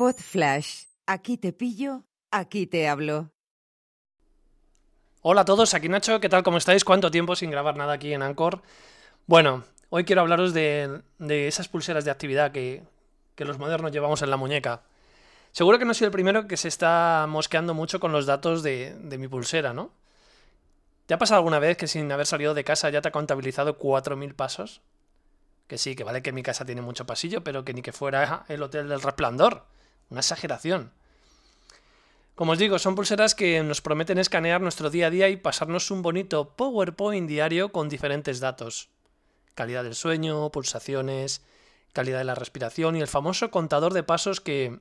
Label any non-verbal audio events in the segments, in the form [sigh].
Pod Flash. Aquí te pillo, aquí te hablo. Hola a todos, aquí Nacho, ¿qué tal? ¿Cómo estáis? ¿Cuánto tiempo sin grabar nada aquí en Anchor? Bueno, hoy quiero hablaros de, esas pulseras de actividad que, los modernos llevamos en la muñeca. Seguro que no soy el primero que se está mosqueando mucho con los datos de, de mi pulsera, ¿no? ¿Te ha pasado alguna vez que sin haber salido de casa ya te ha contabilizado 4.000 pasos? Que sí, que vale que mi casa tiene mucho pasillo, pero que ni que fuera el Hotel del Resplandor. Una exageración. Como os digo, son pulseras que nos prometen escanear nuestro día a día y pasarnos un bonito PowerPoint diario con diferentes datos. Calidad del sueño, pulsaciones, calidad de la respiración y el famoso contador de pasos que,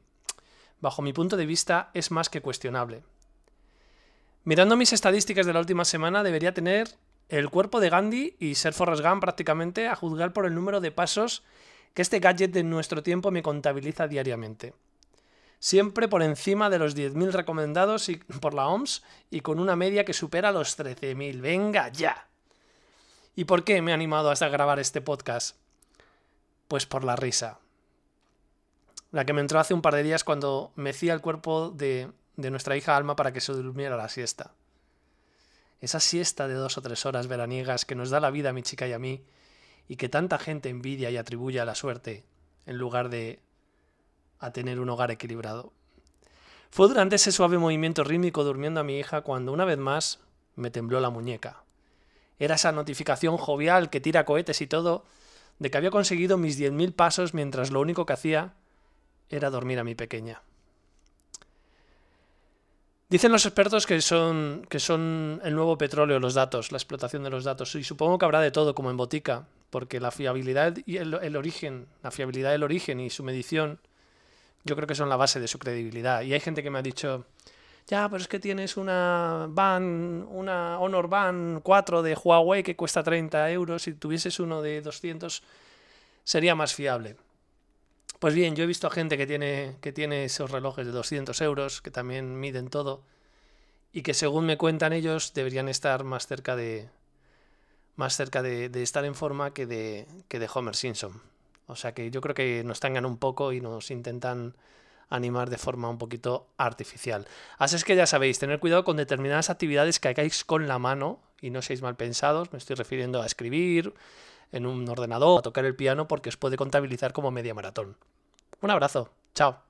bajo mi punto de vista, es más que cuestionable. Mirando mis estadísticas de la última semana, debería tener el cuerpo de Gandhi y ser Forrest Gump prácticamente a juzgar por el número de pasos que este gadget de nuestro tiempo me contabiliza diariamente. Siempre por encima de los 10.000 recomendados [laughs] por la OMS y con una media que supera los 13.000. ¡Venga ya! ¿Y por qué me he animado hasta grabar este podcast? Pues por la risa. La que me entró hace un par de días cuando mecía el cuerpo de, de nuestra hija Alma para que se durmiera la siesta esa siesta de dos o tres horas veraniegas que nos da la vida a mi chica y a mí, y que tanta gente envidia y atribuye a la suerte, en lugar de a tener un hogar equilibrado. Fue durante ese suave movimiento rítmico durmiendo a mi hija cuando una vez más me tembló la muñeca. Era esa notificación jovial que tira cohetes y todo, de que había conseguido mis diez mil pasos mientras lo único que hacía era dormir a mi pequeña. Dicen los expertos que son, que son el nuevo petróleo los datos, la explotación de los datos. Y supongo que habrá de todo, como en botica, porque la fiabilidad y el, origen, la fiabilidad del origen y su medición, yo creo que son la base de su credibilidad. Y hay gente que me ha dicho, ya, pero es que tienes una Van, una Honor Van 4 de Huawei que cuesta 30 euros. Si tuvieses uno de 200, sería más fiable. Pues bien, yo he visto a gente que tiene, que tiene esos relojes de 200 euros, que también miden todo, y que según me cuentan ellos deberían estar más cerca de, más cerca de, estar en forma que de, que de Homer Simpson. O sea que yo creo que nos tangan un poco y nos intentan animar de forma un poquito artificial. Así es que ya sabéis, tener cuidado con determinadas actividades que hagáis con la mano y no seáis mal pensados. Me estoy refiriendo a escribir, en un ordenador, a tocar el piano, porque os puede contabilizar como media maratón. Un abrazo, chao.